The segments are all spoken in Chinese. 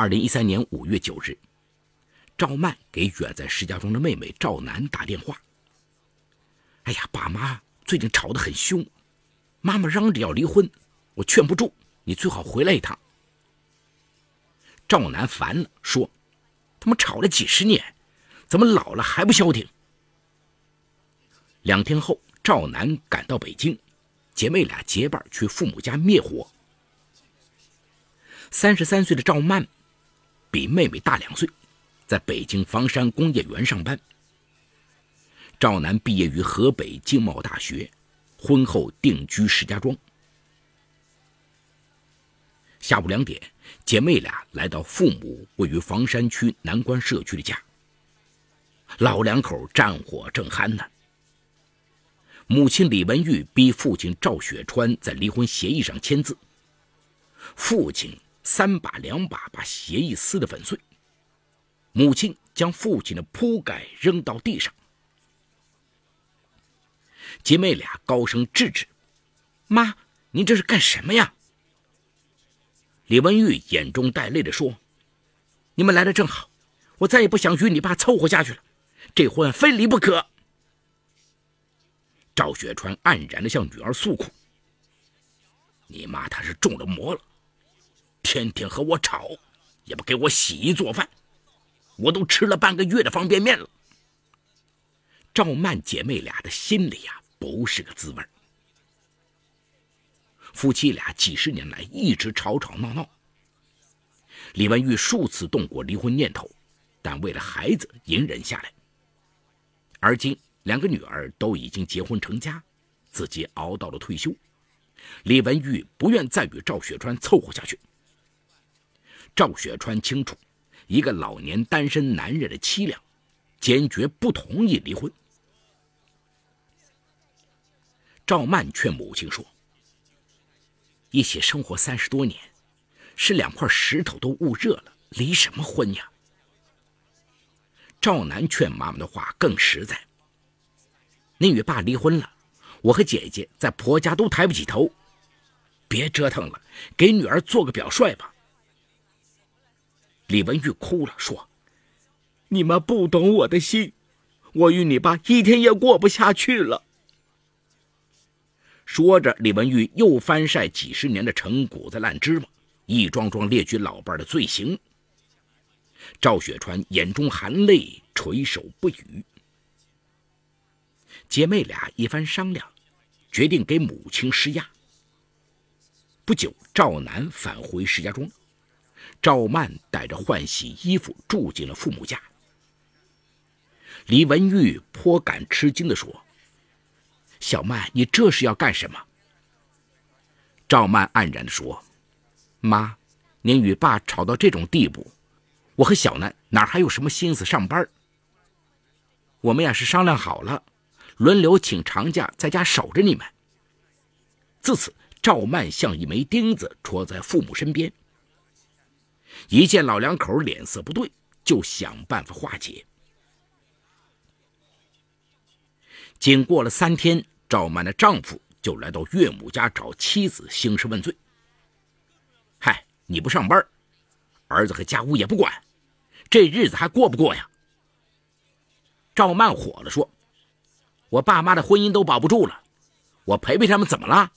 二零一三年五月九日，赵曼给远在石家庄的妹妹赵楠打电话：“哎呀，爸妈最近吵得很凶，妈妈嚷着要离婚，我劝不住，你最好回来一趟。”赵楠烦了，说：“他们吵了几十年，怎么老了还不消停？”两天后，赵楠赶到北京，姐妹俩结伴去父母家灭火。三十三岁的赵曼比妹妹大两岁，在北京房山工业园上班。赵楠毕业于河北经贸大学，婚后定居石家庄。下午两点，姐妹俩来到父母位于房山区南关社区的家。老两口战火正酣呢。母亲李文玉逼父亲赵雪川在离婚协议上签字，父亲。三把两把把协议撕得粉碎，母亲将父亲的铺盖扔到地上，姐妹俩高声制止：“妈，您这是干什么呀？”李文玉眼中带泪的说：“你们来的正好，我再也不想与你爸凑合下去了，这婚非离不可。”赵雪川黯然的向女儿诉苦：“你妈她是中了魔了。”天天和我吵，也不给我洗衣做饭，我都吃了半个月的方便面了。赵曼姐妹俩的心里呀，不是个滋味夫妻俩几十年来一直吵吵闹闹。李文玉数次动过离婚念头，但为了孩子隐忍下来。而今两个女儿都已经结婚成家，自己熬到了退休，李文玉不愿再与赵雪川凑合下去。赵雪川清楚，一个老年单身男人的凄凉，坚决不同意离婚。赵曼劝母亲说：“一起生活三十多年，是两块石头都焐热了，离什么婚呀？”赵楠劝妈妈的话更实在：“你与爸离婚了，我和姐姐在婆家都抬不起头，别折腾了，给女儿做个表率吧。”李文玉哭了，说：“你们不懂我的心，我与你爸一天也过不下去了。”说着，李文玉又翻晒几十年的陈谷子烂芝麻，一桩桩列举老伴的罪行。赵雪川眼中含泪，垂首不语。姐妹俩一番商量，决定给母亲施压。不久，赵楠返回石家庄。赵曼带着换洗衣服住进了父母家。李文玉颇感吃惊地说：“小曼，你这是要干什么？”赵曼黯然地说：“妈，您与爸吵到这种地步，我和小楠哪还有什么心思上班？我们呀是商量好了，轮流请长假在家守着你们。”自此，赵曼像一枚钉子戳在父母身边。一见老两口脸色不对，就想办法化解。仅过了三天，赵曼的丈夫就来到岳母家找妻子兴师问罪。嗨，你不上班，儿子和家务也不管，这日子还过不过呀？赵曼火了，说：“我爸妈的婚姻都保不住了，我陪陪他们怎么了？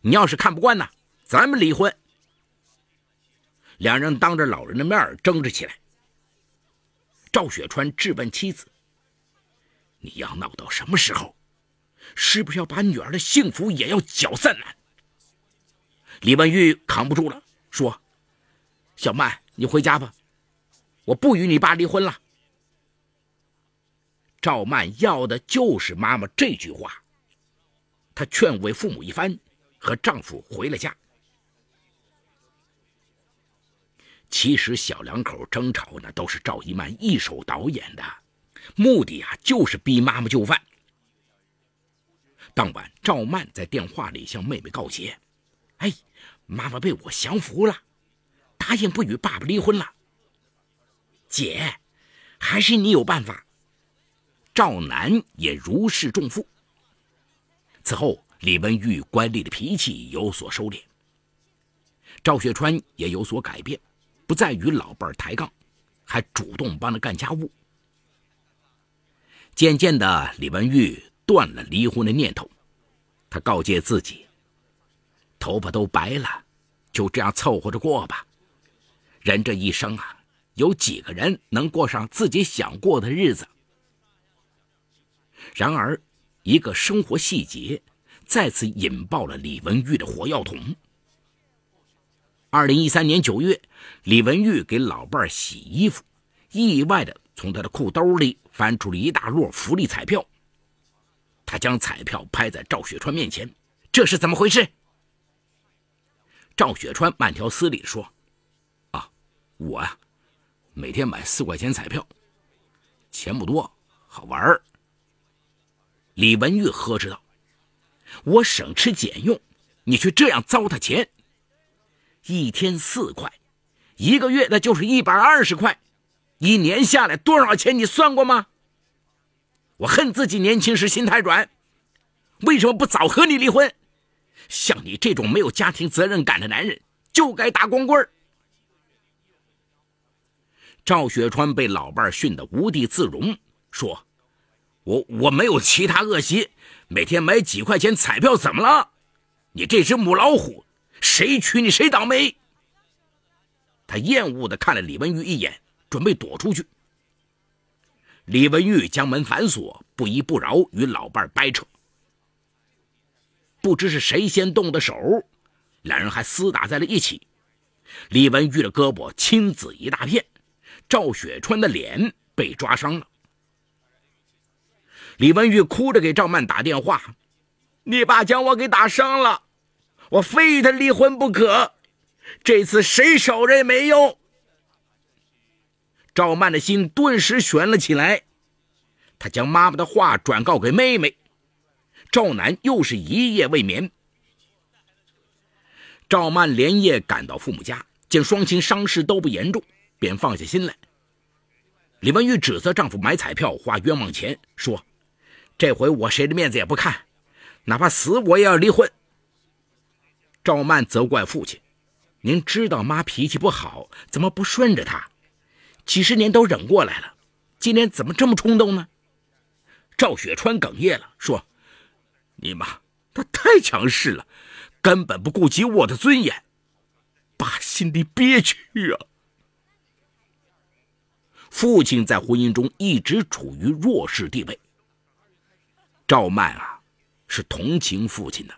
你要是看不惯呢，咱们离婚。”两人当着老人的面争执起来。赵雪川质问妻子：“你要闹到什么时候？是不是要把女儿的幸福也要搅散呢？”李文玉扛不住了，说：“小曼，你回家吧，我不与你爸离婚了。”赵曼要的就是妈妈这句话。她劝慰父母一番，和丈夫回了家。其实小两口争吵呢，都是赵一曼一手导演的，目的啊就是逼妈妈就范。当晚，赵曼在电话里向妹妹告捷：“哎，妈妈被我降服了，答应不与爸爸离婚了。姐，还是你有办法。”赵楠也如释重负。此后，李文玉乖戾的脾气有所收敛，赵雪川也有所改变。不再与老伴抬杠，还主动帮他干家务。渐渐的，李文玉断了离婚的念头。他告诫自己：“头发都白了，就这样凑合着过吧。人这一生啊，有几个人能过上自己想过的日子？”然而，一个生活细节再次引爆了李文玉的火药桶。二零一三年九月，李文玉给老伴儿洗衣服，意外的从他的裤兜里翻出了一大摞福利彩票。他将彩票拍在赵雪川面前，这是怎么回事？赵雪川慢条斯理地说：“啊，我呀，每天买四块钱彩票，钱不多，好玩儿。”李文玉呵斥道：“我省吃俭用，你却这样糟蹋钱。一天四块，一个月那就是一百二十块，一年下来多少钱？你算过吗？我恨自己年轻时心太软，为什么不早和你离婚？像你这种没有家庭责任感的男人，就该打光棍赵雪川被老伴训得无地自容，说。我我没有其他恶习，每天买几块钱彩票怎么了？你这只母老虎，谁娶你谁倒霉。他厌恶的看了李文玉一眼，准备躲出去。李文玉将门反锁，不依不饶与老伴掰扯。不知是谁先动的手，两人还厮打在了一起。李文玉的胳膊青紫一大片，赵雪川的脸被抓伤了。李文玉哭着给赵曼打电话：“你爸将我给打伤了，我非与他离婚不可。这次谁守着也没用。”赵曼的心顿时悬了起来，她将妈妈的话转告给妹妹。赵楠又是一夜未眠。赵曼连夜赶到父母家，见双亲伤势都不严重，便放下心来。李文玉指责丈夫买彩票花冤枉钱，说。这回我谁的面子也不看，哪怕死我也要离婚。赵曼责怪父亲：“您知道妈脾气不好，怎么不顺着她？几十年都忍过来了，今天怎么这么冲动呢？”赵雪川哽咽了，说：“你妈她太强势了，根本不顾及我的尊严，爸心里憋屈啊。”父亲在婚姻中一直处于弱势地位。赵曼啊，是同情父亲的，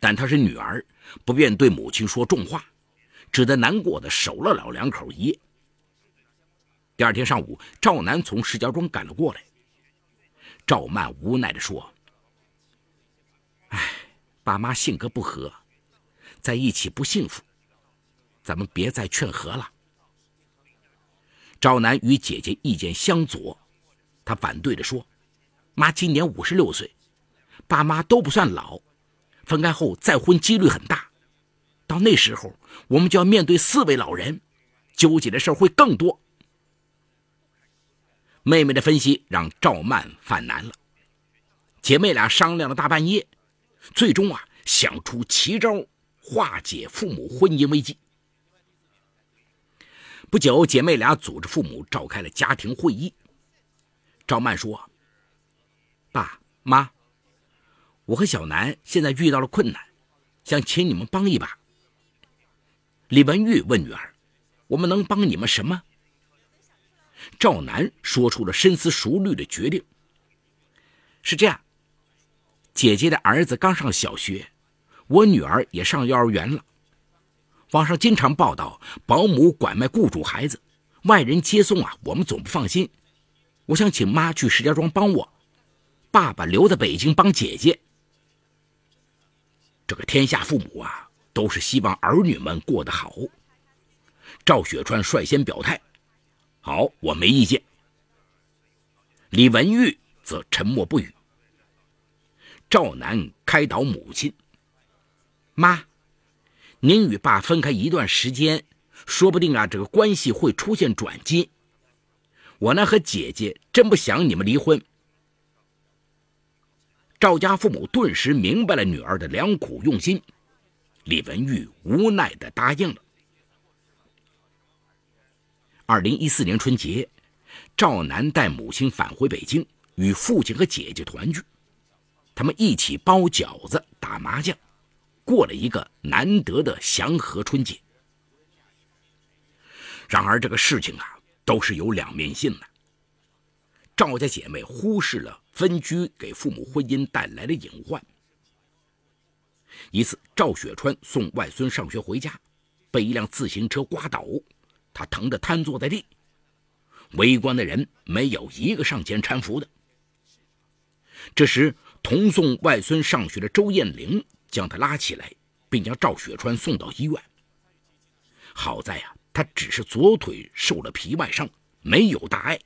但她是女儿，不便对母亲说重话，只得难过的守了老两口一夜。第二天上午，赵楠从石家庄赶了过来。赵曼无奈的说：“哎，爸妈性格不合，在一起不幸福，咱们别再劝和了。”赵楠与姐姐意见相左，他反对着说。妈今年五十六岁，爸妈都不算老，分开后再婚几率很大。到那时候，我们就要面对四位老人，纠结的事会更多。妹妹的分析让赵曼犯难了，姐妹俩商量了大半夜，最终啊想出奇招化解父母婚姻危机。不久，姐妹俩组织父母召开了家庭会议。赵曼说。爸妈，我和小南现在遇到了困难，想请你们帮一把。李文玉问女儿：“我们能帮你们什么？”赵楠说出了深思熟虑的决定：“是这样，姐姐的儿子刚上小学，我女儿也上幼儿园了。网上经常报道保姆拐卖雇主孩子，外人接送啊，我们总不放心。我想请妈去石家庄帮我。”爸爸留在北京帮姐姐。这个天下父母啊，都是希望儿女们过得好。赵雪川率先表态：“好，我没意见。”李文玉则沉默不语。赵楠开导母亲：“妈，您与爸分开一段时间，说不定啊，这个关系会出现转机。我呢和姐姐真不想你们离婚。”赵家父母顿时明白了女儿的良苦用心，李文玉无奈的答应了。二零一四年春节，赵楠带母亲返回北京，与父亲和姐姐团聚。他们一起包饺子、打麻将，过了一个难得的祥和春节。然而，这个事情啊，都是有两面性的。赵家姐妹忽视了分居给父母婚姻带来的隐患。一次，赵雪川送外孙上学回家，被一辆自行车刮倒。他疼得瘫坐在地，围观的人没有一个上前搀扶的。这时，同送外孙上学的周艳玲将他拉起来，并将赵雪川送到医院。好在呀，他只是左腿受了皮外伤，没有大碍。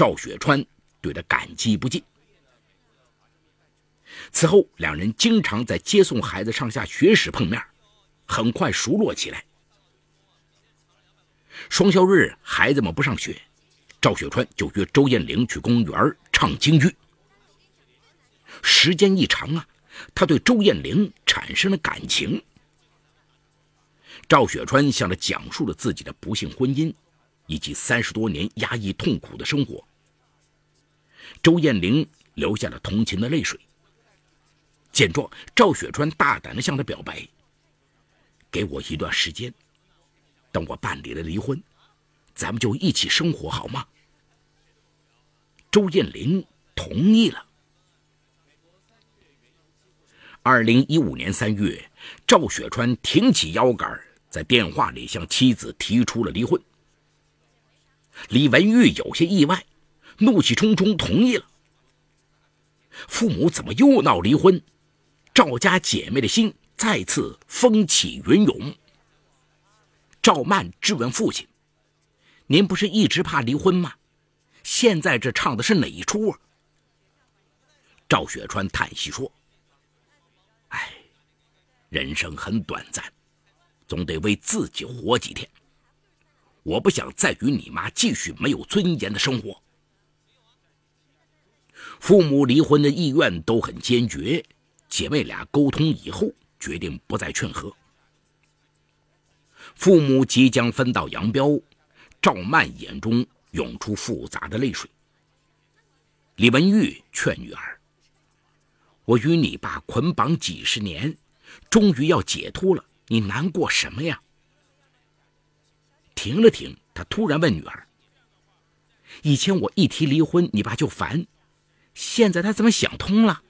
赵雪川对他感激不尽。此后，两人经常在接送孩子上下学时碰面，很快熟络起来。双休日，孩子们不上学，赵雪川就约周艳玲去公园唱京剧。时间一长啊，他对周艳玲产生了感情。赵雪川向他讲述了自己的不幸婚姻，以及三十多年压抑痛苦的生活。周艳玲流下了同情的泪水。见状，赵雪川大胆地向她表白：“给我一段时间。”等我办理了离婚，咱们就一起生活好吗？周艳玲同意了。二零一五年三月，赵雪川挺起腰杆，在电话里向妻子提出了离婚。李文玉有些意外，怒气冲冲同意了。父母怎么又闹离婚？赵家姐妹的心再次风起云涌。赵曼质问父亲：“您不是一直怕离婚吗？现在这唱的是哪一出啊？”赵雪川叹息说：“哎，人生很短暂，总得为自己活几天。我不想再与你妈继续没有尊严的生活。”父母离婚的意愿都很坚决，姐妹俩沟通以后，决定不再劝和。父母即将分道扬镳，赵曼眼中涌出复杂的泪水。李文玉劝女儿：“我与你爸捆绑几十年，终于要解脱了，你难过什么呀？”停了停，他突然问女儿：“以前我一提离婚，你爸就烦，现在他怎么想通了？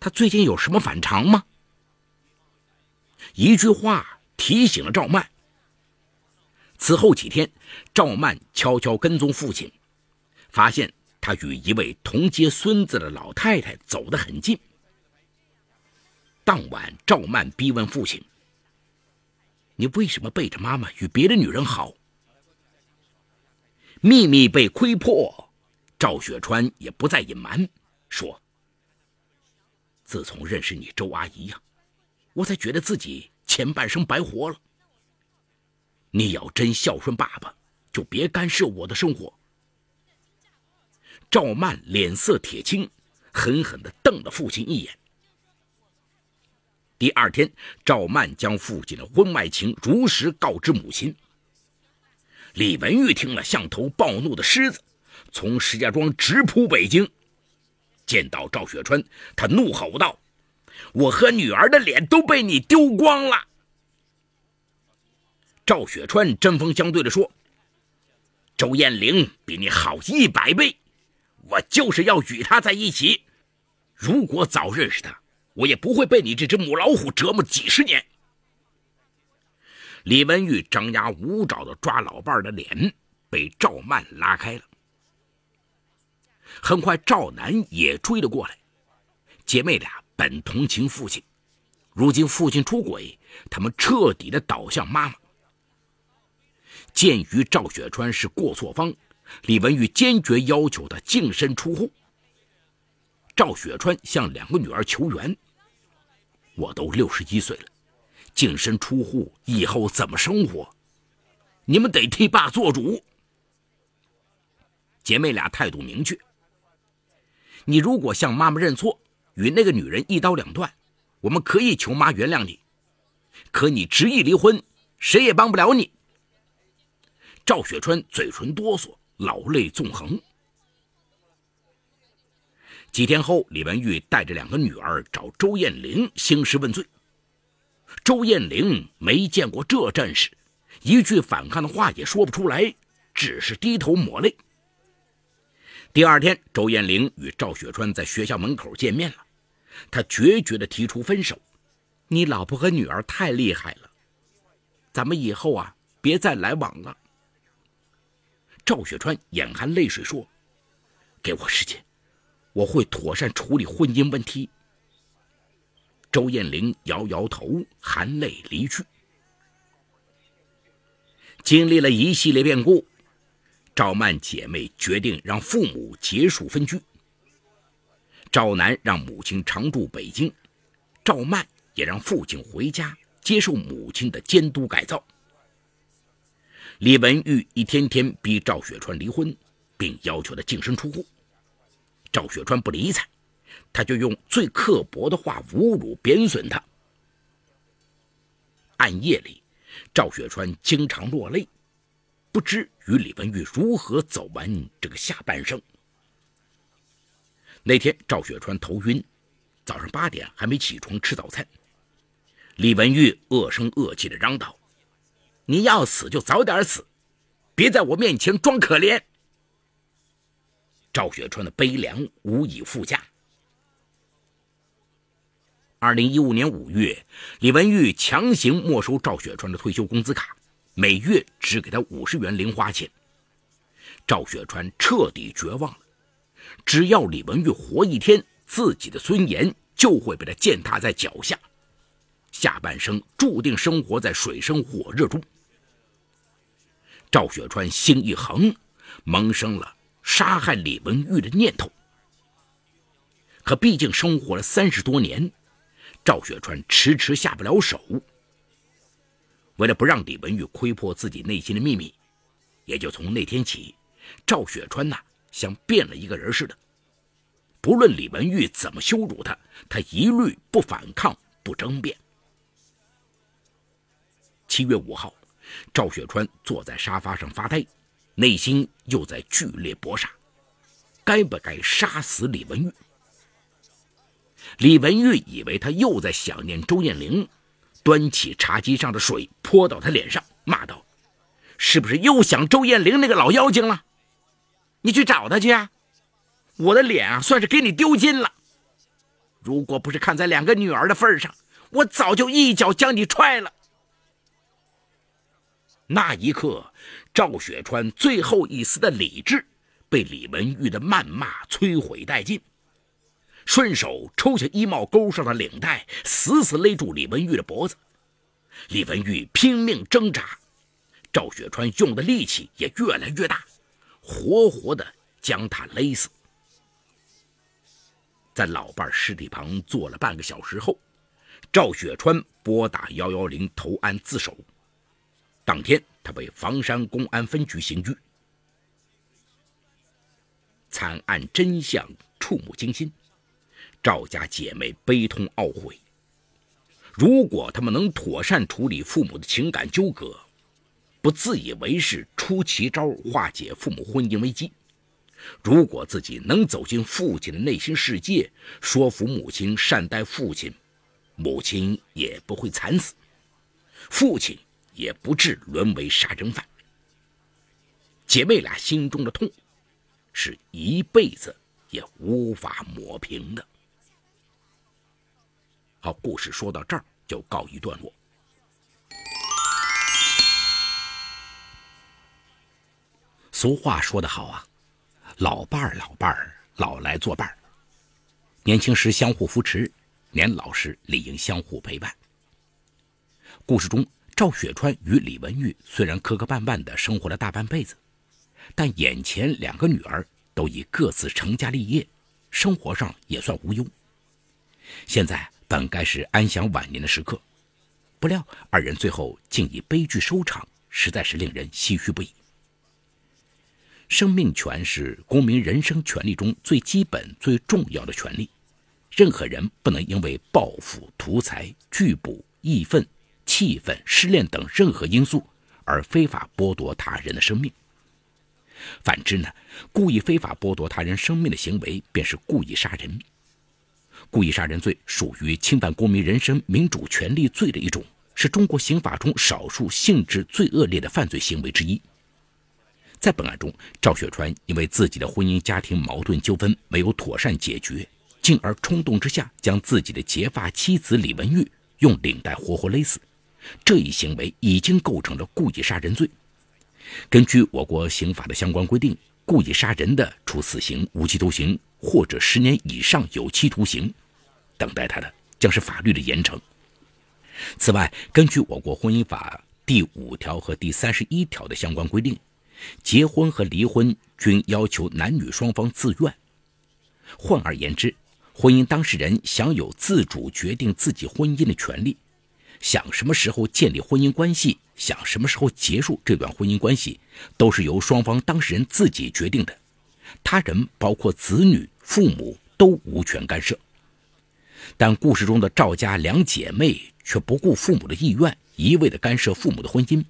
他最近有什么反常吗？”一句话。提醒了赵曼。此后几天，赵曼悄悄跟踪父亲，发现他与一位同接孙子的老太太走得很近。当晚，赵曼逼问父亲：“你为什么背着妈妈与别的女人好？”秘密被窥破，赵雪川也不再隐瞒，说：“自从认识你周阿姨呀，我才觉得自己……”前半生白活了。你要真孝顺爸爸，就别干涉我的生活。赵曼脸色铁青，狠狠地瞪了父亲一眼。第二天，赵曼将父亲的婚外情如实告知母亲。李文玉听了，像头暴怒的狮子，从石家庄直扑北京。见到赵雪川，他怒吼道。我和女儿的脸都被你丢光了。赵雪川针锋相对的说：“周艳玲比你好一百倍，我就是要与她在一起。如果早认识她，我也不会被你这只母老虎折磨几十年。”李文玉张牙舞爪的抓老伴的脸，被赵曼拉开了。很快，赵楠也追了过来，姐妹俩。本同情父亲，如今父亲出轨，他们彻底的倒向妈妈。鉴于赵雪川是过错方，李文玉坚决要求他净身出户。赵雪川向两个女儿求援：“我都六十一岁了，净身出户以后怎么生活？你们得替爸做主。”姐妹俩态度明确：“你如果向妈妈认错。”与那个女人一刀两断，我们可以求妈原谅你，可你执意离婚，谁也帮不了你。赵雪川嘴唇哆嗦，老泪纵横。几天后，李文玉带着两个女儿找周艳玲兴师问罪。周艳玲没见过这阵势，一句反抗的话也说不出来，只是低头抹泪。第二天，周艳玲与赵雪川在学校门口见面了，她决绝地提出分手：“你老婆和女儿太厉害了，咱们以后啊，别再来往了。”赵雪川眼含泪水说：“给我时间。”我会妥善处理婚姻问题。周艳玲摇摇头，含泪离去。经历了一系列变故，赵曼姐妹决定让父母结束分居。赵楠让母亲常住北京，赵曼也让父亲回家接受母亲的监督改造。李文玉一天天逼赵雪川离婚，并要求他净身出户。赵雪川不理睬，他就用最刻薄的话侮辱、贬损他。暗夜里，赵雪川经常落泪，不知与李文玉如何走完这个下半生。那天，赵雪川头晕，早上八点还没起床吃早餐。李文玉恶声恶气地嚷道：“你要死就早点死，别在我面前装可怜。”赵雪川的悲凉无以复加。二零一五年五月，李文玉强行没收赵雪川的退休工资卡，每月只给他五十元零花钱。赵雪川彻底绝望了，只要李文玉活一天，自己的尊严就会被他践踏在脚下，下半生注定生活在水深火热中。赵雪川心一横，萌生了。杀害李文玉的念头，可毕竟生活了三十多年，赵雪川迟迟下不了手。为了不让李文玉窥破自己内心的秘密，也就从那天起，赵雪川呐像变了一个人似的。不论李文玉怎么羞辱他，他一律不反抗、不争辩。七月五号，赵雪川坐在沙发上发呆。内心又在剧烈搏杀，该不该杀死李文玉？李文玉以为他又在想念周艳玲，端起茶几上的水泼到他脸上，骂道：“是不是又想周艳玲那个老妖精了？你去找她去啊！我的脸啊，算是给你丢尽了。如果不是看在两个女儿的份上，我早就一脚将你踹了。”那一刻，赵雪川最后一丝的理智被李文玉的谩骂摧毁殆尽，顺手抽下衣帽钩上的领带，死死勒住李文玉的脖子。李文玉拼命挣扎，赵雪川用的力气也越来越大，活活的将他勒死。在老伴尸体旁坐了半个小时后，赵雪川拨打幺幺零投案自首。当天，他被房山公安分局刑拘。惨案真相触目惊心，赵家姐妹悲痛懊悔。如果他们能妥善处理父母的情感纠葛，不自以为是出奇招化解父母婚姻危机，如果自己能走进父亲的内心世界，说服母亲善待父亲，母亲也不会惨死，父亲。也不至沦为杀人犯。姐妹俩心中的痛，是一辈子也无法抹平的。好，故事说到这儿就告一段落。俗话说得好啊，老伴儿老伴儿老来作伴儿。年轻时相互扶持，年老时理应相互陪伴。故事中。赵雪川与李文玉虽然磕磕绊绊的生活了大半辈子，但眼前两个女儿都已各自成家立业，生活上也算无忧。现在本该是安享晚年的时刻，不料二人最后竟以悲剧收场，实在是令人唏嘘不已。生命权是公民人生权利中最基本、最重要的权利，任何人不能因为报复、图财、拒捕、义愤。气愤、失恋等任何因素而非法剥夺他人的生命。反之呢，故意非法剥夺他人生命的行为便是故意杀人。故意杀人罪属于侵犯公民人身、民主权利罪的一种，是中国刑法中少数性质最恶劣的犯罪行为之一。在本案中，赵雪川因为自己的婚姻家庭矛盾纠纷没有妥善解决，进而冲动之下将自己的结发妻子李文玉用领带活活勒死，这一行为已经构成了故意杀人罪。根据我国刑法的相关规定，故意杀人的，处死刑、无期徒刑或者十年以上有期徒刑。等待他的将是法律的严惩。此外，根据我国婚姻法第五条和第三十一条的相关规定，结婚和离婚均要求男女双方自愿。换而言之，婚姻当事人享有自主决定自己婚姻的权利，想什么时候建立婚姻关系。想什么时候结束这段婚姻关系，都是由双方当事人自己决定的，他人包括子女、父母都无权干涉。但故事中的赵家两姐妹却不顾父母的意愿，一味的干涉父母的婚姻，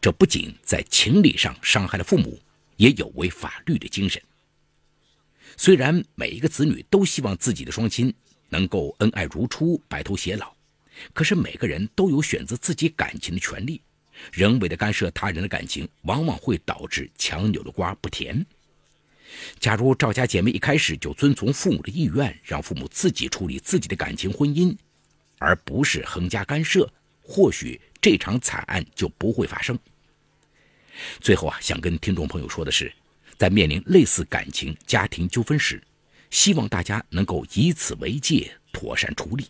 这不仅在情理上伤害了父母，也有违法律的精神。虽然每一个子女都希望自己的双亲能够恩爱如初、白头偕老，可是每个人都有选择自己感情的权利。人为的干涉他人的感情，往往会导致强扭的瓜不甜。假如赵家姐妹一开始就遵从父母的意愿，让父母自己处理自己的感情婚姻，而不是横加干涉，或许这场惨案就不会发生。最后啊，想跟听众朋友说的是，在面临类似感情、家庭纠纷时，希望大家能够以此为戒，妥善处理。